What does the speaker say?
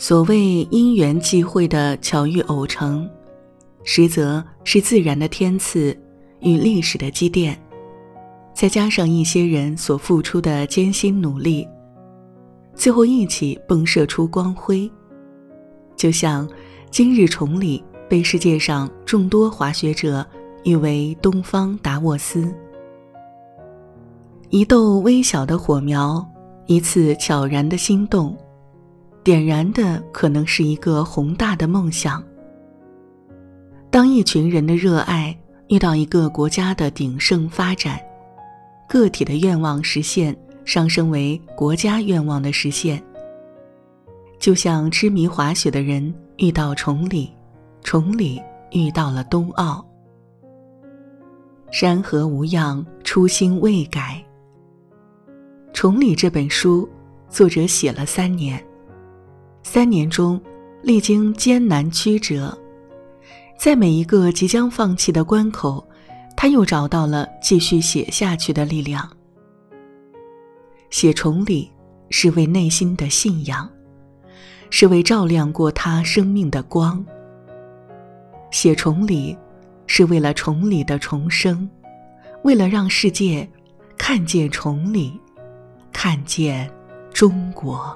所谓因缘际会的巧遇偶成，实则是自然的天赐与历史的积淀，再加上一些人所付出的艰辛努力，最后一起迸射出光辉。就像今日崇礼被世界上众多滑雪者誉为“东方达沃斯”，一豆微小的火苗，一次悄然的心动。点燃的可能是一个宏大的梦想。当一群人的热爱遇到一个国家的鼎盛发展，个体的愿望实现上升为国家愿望的实现。就像痴迷滑雪的人遇到崇礼，崇礼遇到了冬奥。山河无恙，初心未改。崇礼这本书，作者写了三年。三年中，历经艰难曲折，在每一个即将放弃的关口，他又找到了继续写下去的力量。写崇礼是为内心的信仰，是为照亮过他生命的光。写崇礼是为了崇礼的重生，为了让世界看见崇礼，看见中国。